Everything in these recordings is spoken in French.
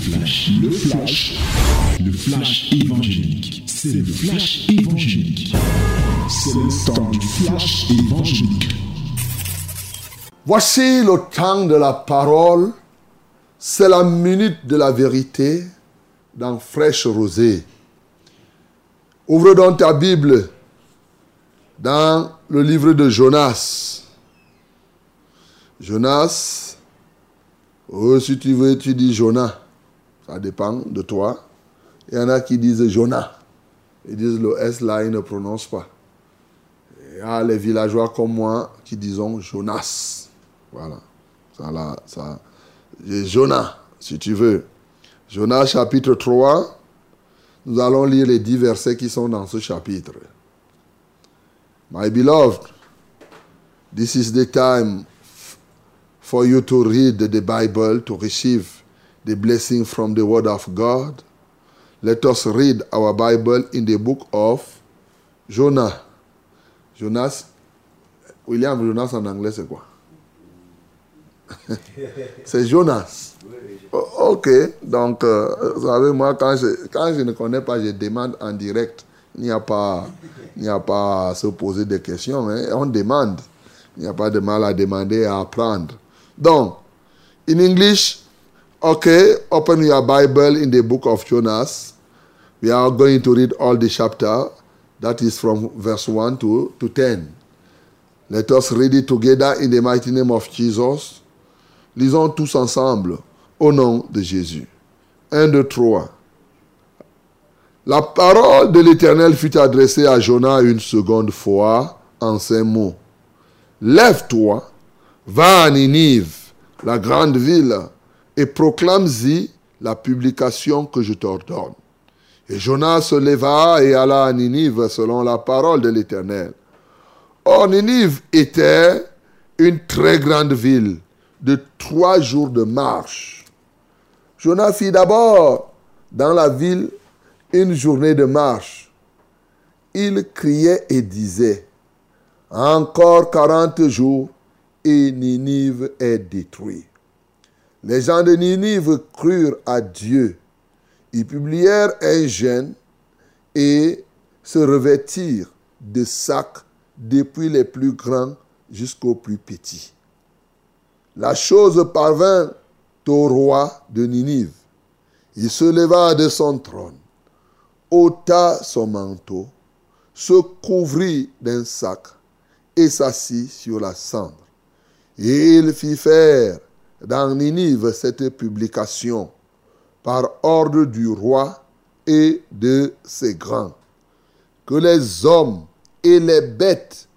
flash, le flash, le flash évangélique. C'est le flash évangélique. C'est le temps du flash évangélique. Voici le temps de la parole. C'est la minute de la vérité dans Fraîche Rosée. Ouvre donc ta Bible dans le livre de Jonas. Jonas, oh, si tu veux, tu dis Jonas. Ça dépend de toi. Il y en a qui disent Jonas. Ils disent le S là, ils ne prononcent pas. Il y a les villageois comme moi qui disons Jonas. Voilà. Ça là, ça. Jonas, si tu veux. Jonas chapitre 3. Nous allons lire les dix versets qui sont dans ce chapitre. My beloved, this is the time for you to read the Bible, to receive the blessing from the Word of God. Let us read our Bible in the book of Jonah. Jonas, William Jonas en anglais, c'est quoi C'est Jonas. Ok, donc, euh, vous savez, moi, quand je, quand je ne connais pas, je demande en direct. Il n'y a pas, il n'y a pas à se poser des questions. Hein. On demande. Il n'y a pas de mal à demander à apprendre. Donc, in English, okay, open your Bible in the book of Jonas. We are going to read all the chapter. That is from verse 1 to, to 10. Let us read it together in the mighty name of Jesus. Lisons tous ensemble au nom de Jésus. 1, 2, 3. La parole de l'Éternel fut adressée à Jonas une seconde fois en ces mots. Lève-toi, va à Ninive, la grande ville, et proclame-y la publication que je t'ordonne. Et Jonas se leva et alla à Ninive selon la parole de l'Éternel. Or, Ninive était une très grande ville de trois jours de marche. Jonas fit d'abord dans la ville une journée de marche. Il criait et disait, encore quarante jours et Ninive est détruit. Les gens de Ninive crurent à Dieu. Ils publièrent un jeûne et se revêtirent de sacs depuis les plus grands jusqu'aux plus petits. La chose parvint au roi de Ninive. Il se leva de son trône, ôta son manteau, se couvrit d'un sac et s'assit sur la cendre. Et il fit faire dans Ninive cette publication par ordre du roi et de ses grands. Que les hommes et les bêtes,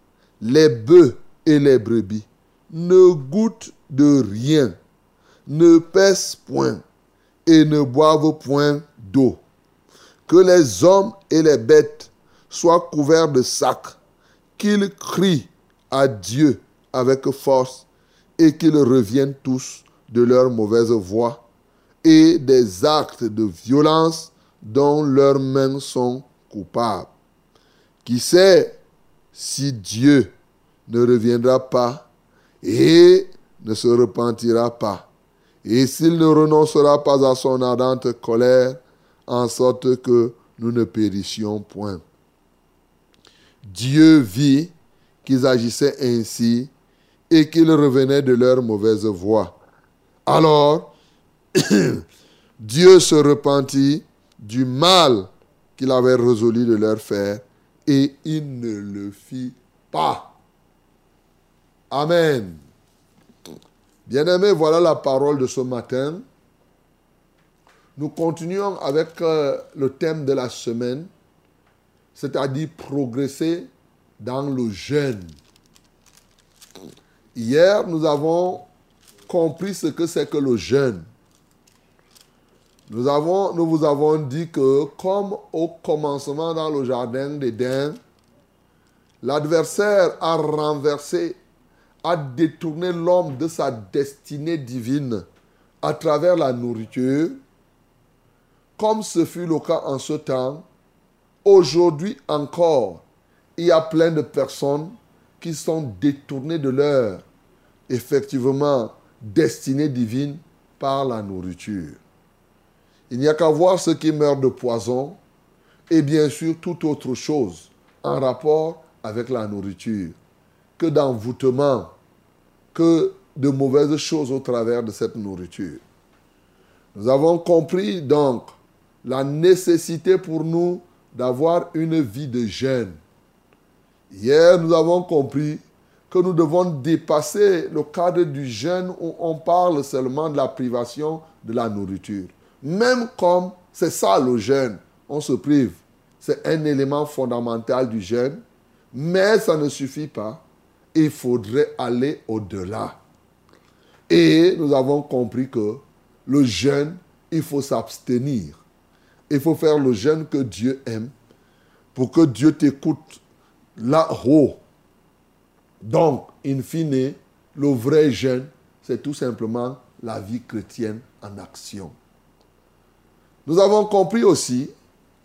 les bœufs et les brebis ne goûtent de rien, ne pèsent point et ne boivent point d'eau. Que les hommes et les bêtes soient couverts de sacs, qu'ils crient à Dieu avec force et qu'ils reviennent tous de leur mauvaise voie et des actes de violence dont leurs mains sont coupables. Qui sait si Dieu ne reviendra pas et ne se repentira pas, et s'il ne renoncera pas à son ardente colère, en sorte que nous ne périssions point? Dieu vit qu'ils agissaient ainsi et qu'ils revenaient de leur mauvaise voie. Alors, Dieu se repentit du mal qu'il avait résolu de leur faire et il ne le fit pas. Amen. Bien-aimés, voilà la parole de ce matin. Nous continuons avec euh, le thème de la semaine, c'est-à-dire progresser dans le jeûne. Hier, nous avons compris ce que c'est que le jeûne. Nous, vous avons dit que comme au commencement dans le jardin d'Éden, l'adversaire a renversé, a détourné l'homme de sa destinée divine à travers la nourriture, comme ce fut le cas en ce temps, aujourd'hui encore, il y a plein de personnes qui sont détournées de leur, effectivement, destinée divine par la nourriture. Il n'y a qu'à voir ceux qui meurent de poison et bien sûr toute autre chose en rapport avec la nourriture, que d'envoûtement, que de mauvaises choses au travers de cette nourriture. Nous avons compris donc la nécessité pour nous d'avoir une vie de jeûne. Hier, nous avons compris que nous devons dépasser le cadre du jeûne où on parle seulement de la privation de la nourriture. Même comme c'est ça le jeûne, on se prive. C'est un élément fondamental du jeûne, mais ça ne suffit pas. Il faudrait aller au-delà. Et nous avons compris que le jeûne, il faut s'abstenir. Il faut faire le jeûne que Dieu aime pour que Dieu t'écoute là-haut. Donc, in fine, le vrai jeûne, c'est tout simplement la vie chrétienne en action. Nous avons compris aussi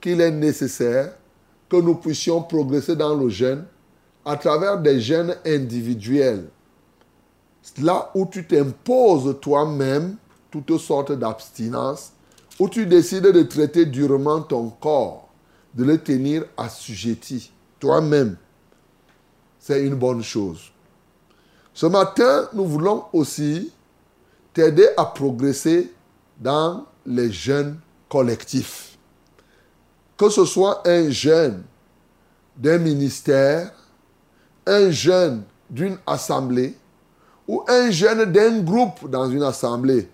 qu'il est nécessaire que nous puissions progresser dans le jeûne à travers des jeûnes individuels. Là où tu t'imposes toi-même toutes sortes d'abstinences, où tu décides de traiter durement ton corps, de le tenir assujetti toi-même. C'est une bonne chose. Ce matin, nous voulons aussi t'aider à progresser dans les jeûnes collectifs. Que ce soit un jeûne d'un ministère, un jeûne d'une assemblée ou un jeûne d'un groupe dans une assemblée.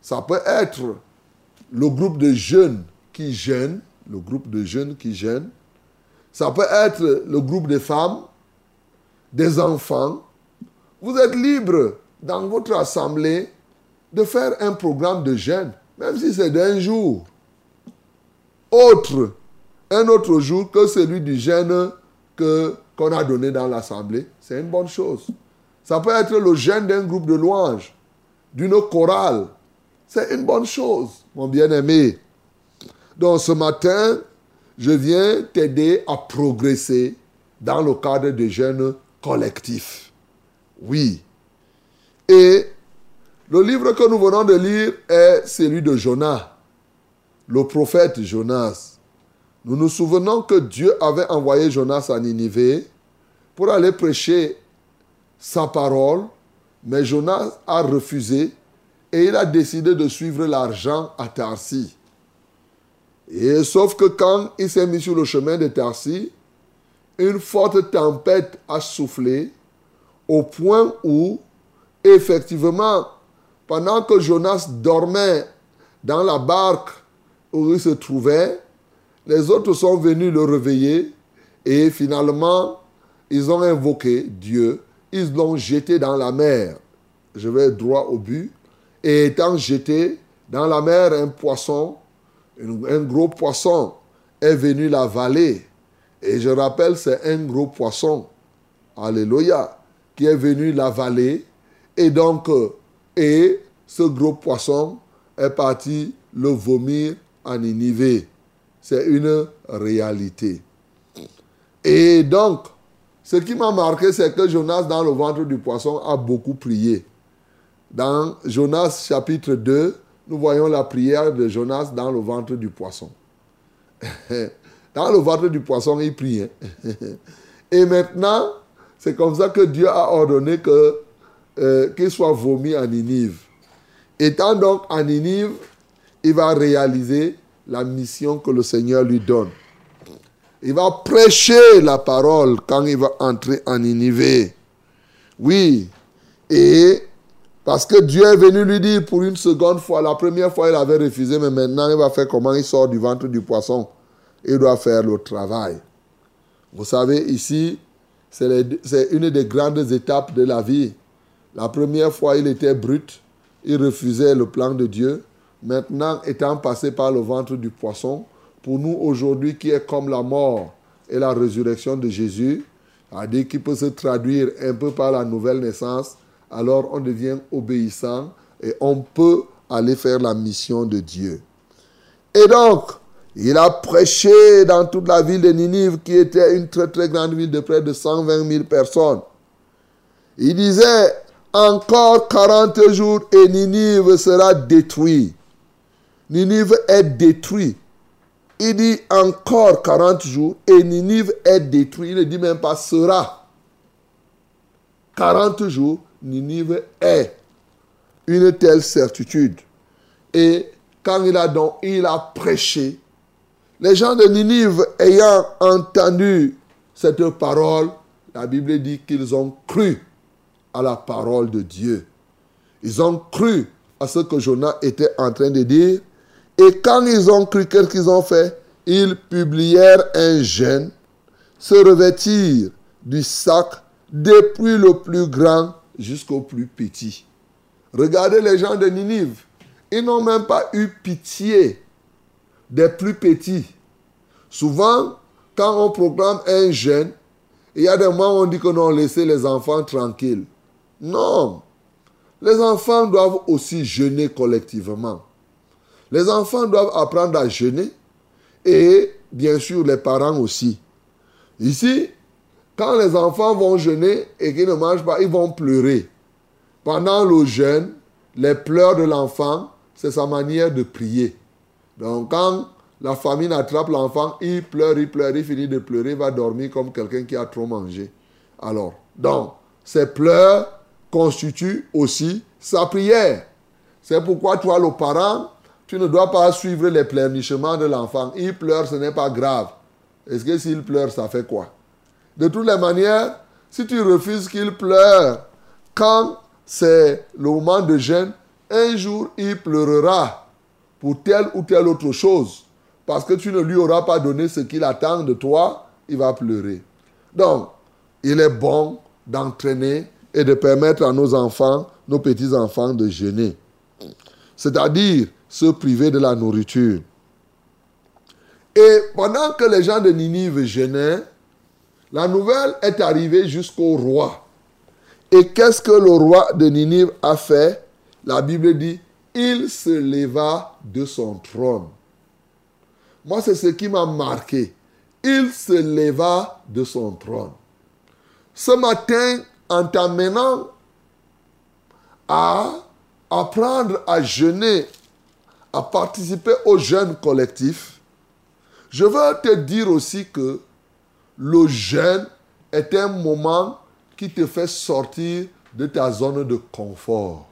Ça peut être le groupe de jeunes qui jeûnent, le groupe de jeunes qui jeûnent. Ça peut être le groupe de femmes, des enfants. Vous êtes libre dans votre assemblée de faire un programme de jeûne, même si c'est d'un jour. Autre, un autre jour que celui du jeûne que, qu'on a donné dans l'assemblée, c'est une bonne chose. Ça peut être le jeûne d'un groupe de louanges, d'une chorale, c'est une bonne chose, mon bien-aimé. Donc ce matin, je viens t'aider à progresser dans le cadre des jeunes collectifs. Oui. Et le livre que nous venons de lire est celui de Jonas, le prophète Jonas. Nous nous souvenons que Dieu avait envoyé Jonas à Ninive pour aller prêcher sa parole, mais Jonas a refusé et il a décidé de suivre l'argent à Tarsi. Et sauf que quand il s'est mis sur le chemin de Tarsi, une forte tempête a soufflé au point où, effectivement, pendant que Jonas dormait dans la barque où il se trouvait, les autres sont venus le réveiller et finalement, ils ont invoqué Dieu, ils l'ont jeté dans la mer. Je vais droit au but. Et étant jeté dans la mer, un poisson, un gros poisson, est venu l'avaler. Et je rappelle, c'est un gros poisson, alléluia, qui est venu l'avaler. Et donc, euh, et ce gros poisson est parti le vomir en Ninive. C'est une réalité. Et donc, ce qui m'a marqué, c'est que Jonas, dans le ventre du poisson, a beaucoup prié. Dans Jonas chapitre 2, nous voyons la prière de Jonas dans le ventre du poisson. dans le ventre du poisson, il prie. Hein. Et maintenant, c'est comme ça que Dieu a ordonné euh, qu'il soit vomi en Ninive. Étant donc en Ninive, il va réaliser la mission que le Seigneur lui donne. Il va prêcher la parole quand il va entrer en Ninive. Oui. Et parce que Dieu est venu lui dire pour une seconde fois, la première fois il avait refusé, mais maintenant il va faire comment il sort du ventre du poisson? Il doit faire le travail. Vous savez, ici, c'est une des grandes étapes de la vie. La première fois, il était brut, il refusait le plan de Dieu. Maintenant, étant passé par le ventre du poisson, pour nous aujourd'hui, qui est comme la mort et la résurrection de Jésus, à dire qu'il peut se traduire un peu par la nouvelle naissance, alors on devient obéissant et on peut aller faire la mission de Dieu. Et donc, il a prêché dans toute la ville de Ninive, qui était une très très grande ville de près de 120 000 personnes. Il disait, encore 40 jours et Ninive sera détruit. Ninive est détruit. Il dit encore 40 jours et Ninive est détruit. Il ne dit même pas sera. 40 jours, Ninive est une telle certitude. Et quand il a donc il a prêché, les gens de Ninive ayant entendu cette parole, la Bible dit qu'ils ont cru à la parole de Dieu. Ils ont cru à ce que Jonas était en train de dire. Et quand ils ont cru, qu'est-ce qu'ils ont fait? Ils publièrent un jeûne, se revêtirent du sac depuis le plus grand jusqu'au plus petit. Regardez les gens de Ninive. Ils n'ont même pas eu pitié des plus petits. Souvent, quand on proclame un jeûne, il y a des moments où on dit que non, laissez les enfants tranquilles. Non. Les enfants doivent aussi jeûner collectivement. Les enfants doivent apprendre à jeûner et bien sûr les parents aussi. Ici, quand les enfants vont jeûner et qu'ils ne mangent pas, ils vont pleurer. Pendant le jeûne, les pleurs de l'enfant, c'est sa manière de prier. Donc quand la famine attrape l'enfant, il pleure, il pleure, il finit de pleurer, il va dormir comme quelqu'un qui a trop mangé. Alors, donc, ces pleurs constituent aussi sa prière. C'est pourquoi toi, le parent, tu ne dois pas suivre les pleurnichements de l'enfant. Il pleure, ce n'est pas grave. Est-ce que s'il pleure, ça fait quoi? De toutes les manières, si tu refuses qu'il pleure, quand c'est le moment de jeûne, un jour il pleurera pour telle ou telle autre chose. Parce que tu ne lui auras pas donné ce qu'il attend de toi, il va pleurer. Donc, il est bon d'entraîner et de permettre à nos enfants, nos petits-enfants de jeûner. C'est-à-dire se priver de la nourriture. Et pendant que les gens de Ninive jeûnaient, la nouvelle est arrivée jusqu'au roi. Et qu'est-ce que le roi de Ninive a fait? La Bible dit, il se leva de son trône. Moi, c'est ce qui m'a marqué. Il se leva de son trône. Ce matin, en t'amenant à apprendre à jeûner, à participer au jeûne collectif, je veux te dire aussi que le jeûne est un moment qui te fait sortir de ta zone de confort.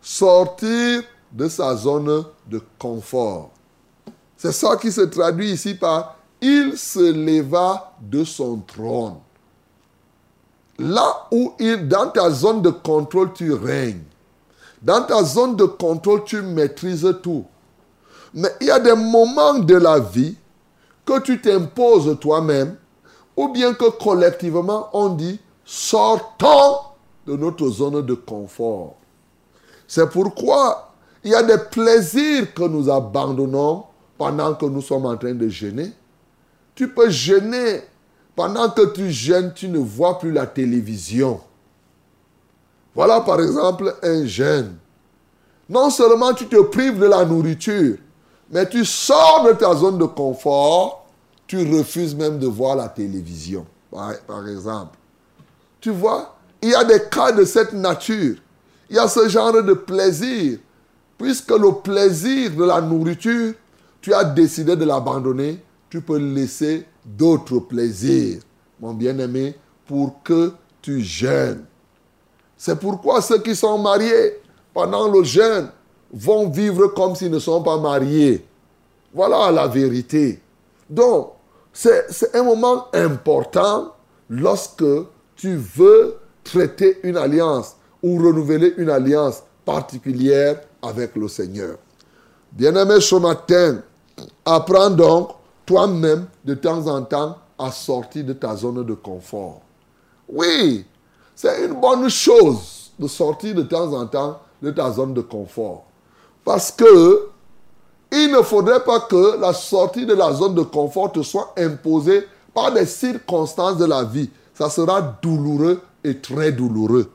Sortir de sa zone de confort. C'est ça qui se traduit ici par il se leva de son trône. Là où il, dans ta zone de contrôle, tu règnes. Dans ta zone de contrôle, tu maîtrises tout. Mais il y a des moments de la vie que tu t'imposes toi-même, ou bien que collectivement, on dit, sortons de notre zone de confort. C'est pourquoi il y a des plaisirs que nous abandonnons pendant que nous sommes en train de jeûner. Tu peux jeûner pendant que tu jeûnes, tu ne vois plus la télévision. Voilà par exemple un jeûne. Non seulement tu te prives de la nourriture, mais tu sors de ta zone de confort, tu refuses même de voir la télévision, par, exemple. Tu vois, il y a des cas de cette nature. Il y a ce genre de plaisir. Puisque le plaisir de la nourriture, tu as décidé de l'abandonner, tu peux laisser d'autres plaisirs, mon bien-aimé, pour que tu jeûnes. C'est pourquoi ceux qui sont mariés pendant le jeûne vont vivre comme s'ils ne sont pas mariés. Voilà la vérité. Donc, c'est un moment important lorsque tu veux traiter une alliance ou renouveler une alliance particulière avec le Seigneur. Bien-aimé, ce matin, apprends donc toi-même de temps en temps à sortir de ta zone de confort. Oui, c'est une bonne chose de sortir de temps en temps de ta zone de confort. Parce que il ne faudrait pas que la sortie de la zone de confort te soit imposée par des circonstances de la vie. Ça sera douloureux et très douloureux.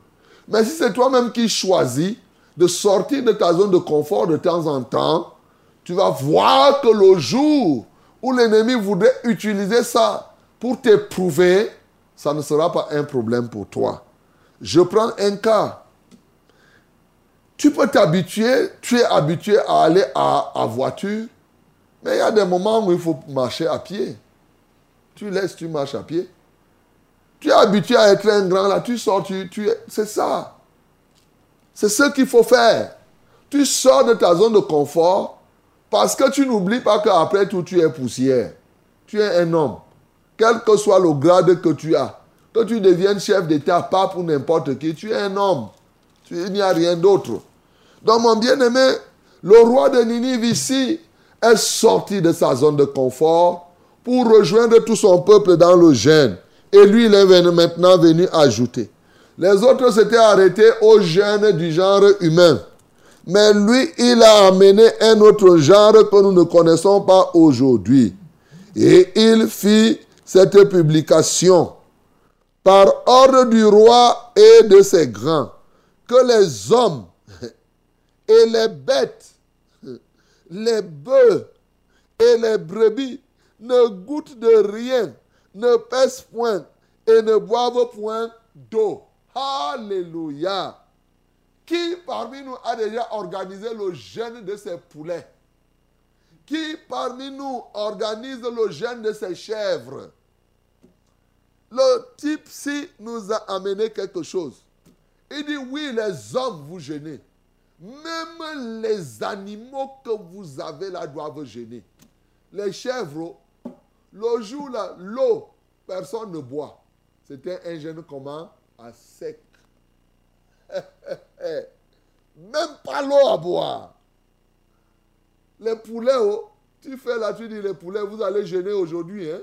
Mais si c'est toi-même qui choisis de sortir de ta zone de confort de temps en temps, tu vas voir que le jour où l'ennemi voudrait utiliser ça pour t'éprouver, ça ne sera pas un problème pour toi. Je prends un cas. Tu peux t'habituer, tu es habitué à aller à, à voiture, mais il y a des moments où il faut marcher à pied. Tu laisses, tu marches à pied. Tu es habitué à être un grand là, tu sors, tu, tu c'est ça. C'est ce qu'il faut faire. Tu sors de ta zone de confort parce que tu n'oublies pas qu'après tout, tu es poussière. Tu es un homme. Quel que soit le grade que tu as, que tu deviennes chef d'État, pas pour n'importe qui, tu es un homme. Il n'y a rien d'autre. Donc, mon bien-aimé, le roi de Ninive ici est sorti de sa zone de confort pour rejoindre tout son peuple dans le jeûne. Et lui, il est maintenant venu ajouter. Les autres s'étaient arrêtés au jeûne du genre humain. Mais lui, il a amené un autre genre que nous ne connaissons pas aujourd'hui. Et il fit cette publication par ordre du roi et de ses grands, que les hommes et les bêtes, les bœufs et les brebis ne goûtent de rien, ne pèsent point et ne boivent point d'eau. Alléluia. Qui parmi nous a déjà organisé le jeûne de ses poulets? Qui parmi nous organise le jeûne de ses chèvres? Le type-ci nous a amené quelque chose. Il dit oui, les hommes vous gênez. Même les animaux que vous avez là doivent gêner. Les chèvres, le jour là, l'eau, personne ne boit. C'était un jeûne comment? À sec. Même pas l'eau à boire. Les poulets, oh, tu fais là, tu dis les poulets, vous allez gêner aujourd'hui. Hein?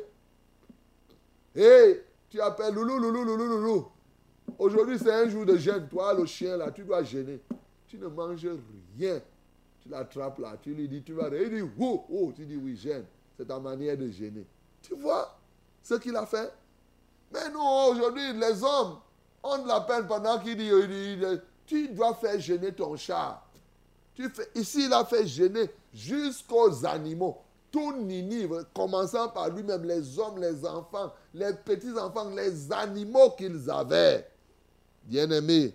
Tu appelles loulou, loulou, loulou, loulou. Aujourd'hui, c'est un jour de jeûne. Toi, le chien, là, tu dois gêner. Tu ne manges rien. Tu l'attrapes là, tu lui dis, tu vas. Il dit, oh, oh, tu dis, oui, gêne. C'est ta manière de gêner. Tu vois ce qu'il a fait? Mais non, aujourd'hui, les hommes la peine pendant qu'il dit, tu dois faire gêner ton chat. Tu fais, ici, il a fait gêner jusqu'aux animaux. Tout Ninive, commençant par lui-même, les hommes, les enfants, les petits-enfants, les animaux qu'ils avaient. Bien-aimés.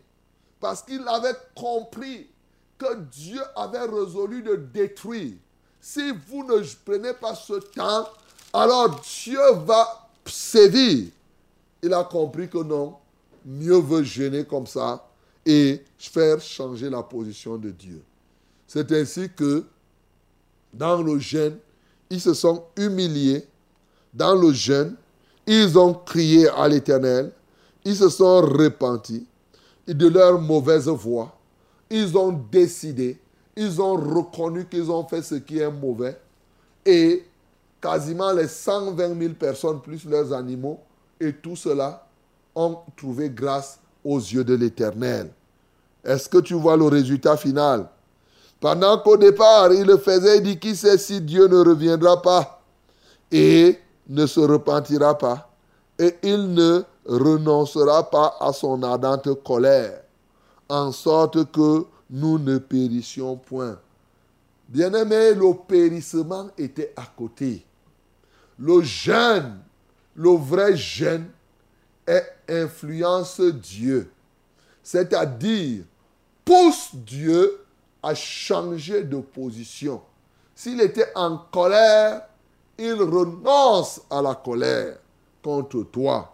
Parce qu'il avait compris que Dieu avait résolu de détruire. Si vous ne prenez pas ce temps, alors Dieu va sévir. Il a compris que non, mieux veut gêner comme ça et faire changer la position de Dieu. C'est ainsi que dans le jeûne, ils se sont humiliés. Dans le jeûne, ils ont crié à l'Éternel. Ils se sont repentis de leur mauvaise voie. Ils ont décidé, ils ont reconnu qu'ils ont fait ce qui est mauvais. Et quasiment les 120 000 personnes plus leurs animaux et tout cela ont trouvé grâce aux yeux de l'Éternel. Est-ce que tu vois le résultat final? Pendant qu'au départ, il le faisait, il dit, qui sait si Dieu ne reviendra pas et ne se repentira pas? Et il ne renoncera pas à son ardente colère, en sorte que nous ne périssions point. Bien-aimé, le périssement était à côté. Le jeûne, le vrai jeûne, est influence Dieu. C'est-à-dire, pousse Dieu à changer de position. S'il était en colère, il renonce à la colère contre toi.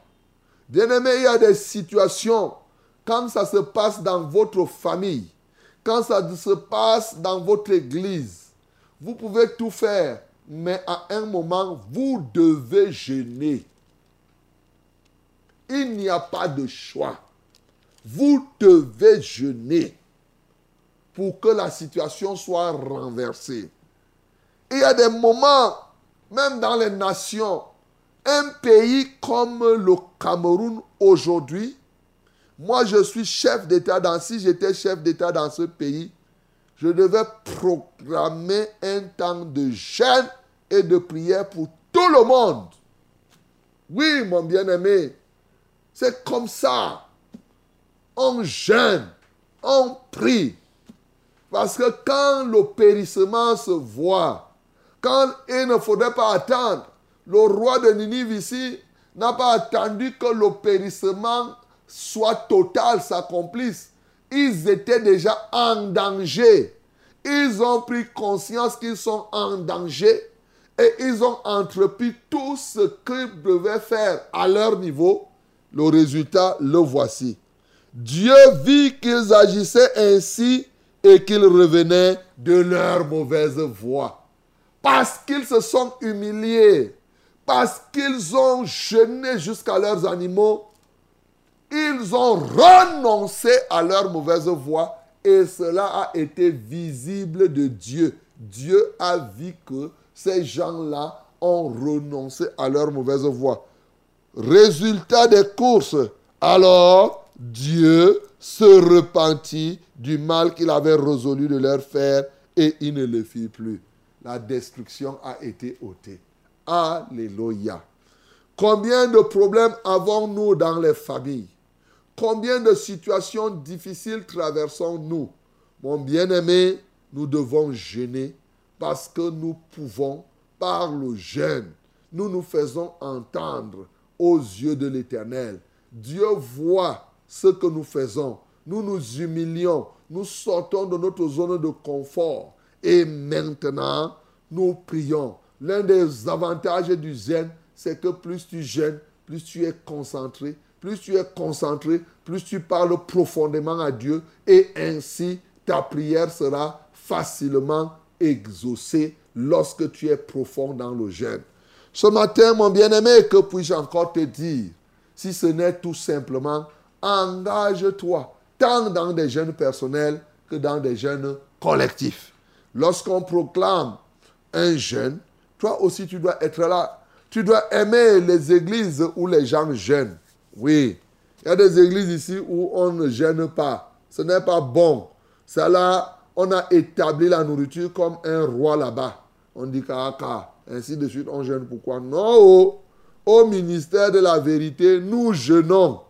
Bien-aimé, il y a des situations, quand ça se passe dans votre famille, quand ça se passe dans votre église, vous pouvez tout faire, mais à un moment, vous devez gêner. Il n'y a pas de choix. Vous devez jeûner pour que la situation soit renversée. il y a des moments, même dans les nations, un pays comme le Cameroun aujourd'hui, moi je suis chef d'État dans, si j'étais chef d'État dans ce pays, je devais programmer un temps de jeûne et de prière pour tout le monde. Oui, mon bien-aimé, c'est comme ça. On jeûne, on prie. Parce que quand le périssement se voit, quand il ne faudrait pas attendre le roi de Ninive ici n'a pas attendu que le périssement soit total, s'accomplisse. ils étaient déjà en danger. Ils ont pris conscience qu'ils sont en danger et ils ont entrepris tout ce qu'ils devaient faire à leur niveau. Le résultat, le voici. Dieu vit qu'ils agissaient ainsi et qu'ils revenaient de leur mauvaise voie. Parce qu'ils se sont humiliés, parce qu'ils ont jeûné jusqu'à leurs animaux, ils ont renoncé à leur mauvaise voie et cela a été visible de Dieu. Dieu a vu que ces gens-là ont renoncé à leur mauvaise voie. Résultat des courses, alors Dieu se repentit du mal qu'il avait résolu de leur faire et il ne le fit plus. La destruction a été ôtée. Alléluia. Combien de problèmes avons-nous dans les familles? Combien de situations difficiles traversons-nous? Mon bien-aimé, nous devons gêner parce que nous pouvons, par le jeûne, nous nous faisons entendre aux yeux de l'Éternel. Dieu voit ce que nous faisons. Nous nous humilions, nous sortons de notre zone de confort. Et maintenant, nous prions. L'un des avantages du zen, c'est que plus tu gênes, plus tu es concentré. Plus tu es concentré, plus tu parles profondément à Dieu. Et ainsi, ta prière sera facilement exaucée lorsque tu es profond dans le jeûne. Ce matin, mon bien-aimé, que puis-je encore te dire? Si ce n'est tout simplement, engage-toi, tant dans des jeûnes personnels que dans des jeûnes collectifs. Lorsqu'on proclame un jeûne, toi aussi tu dois être là. Tu dois aimer les églises où les gens jeûnent. Oui, il y a des églises ici où on ne gêne pas. Ce n'est pas bon. C'est là, on a établi la nourriture comme un roi là-bas. On dit kaka, ainsi de suite, on gêne pourquoi? Non, au, ministère de la vérité, nous jeûnons.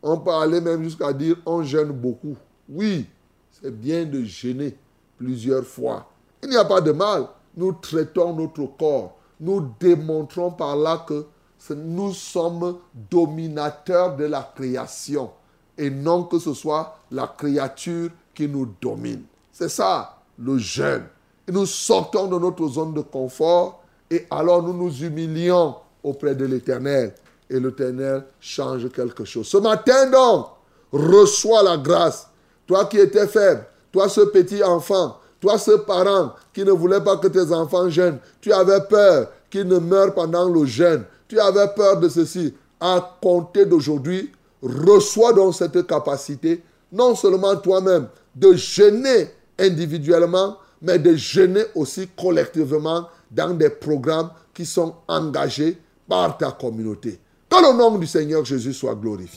On peut aller même jusqu'à dire on gêne beaucoup. Oui, c'est bien de gêner plusieurs fois. Il n'y a pas de mal. Nous traitons notre corps. Nous démontrons par là que nous sommes dominateurs de la création et non que ce soit la créature qui nous domine. C'est ça le jeûne. nous sortons de notre zone de confort et alors nous nous humilions auprès de l'Éternel et l'Éternel change quelque chose. Ce matin donc, reçois la grâce. Toi qui étais faible, toi ce petit enfant, toi ce parent qui ne voulait pas que tes enfants jeûnent, tu avais peur qu'ils ne meurent pendant le jeûne tu avais peur de ceci. À compter d'aujourd'hui, reçois donc cette capacité, non seulement toi-même, de gêner individuellement, mais de gêner aussi collectivement dans des programmes qui sont engagés par ta communauté. Que le nom du Seigneur Jésus soit glorifié.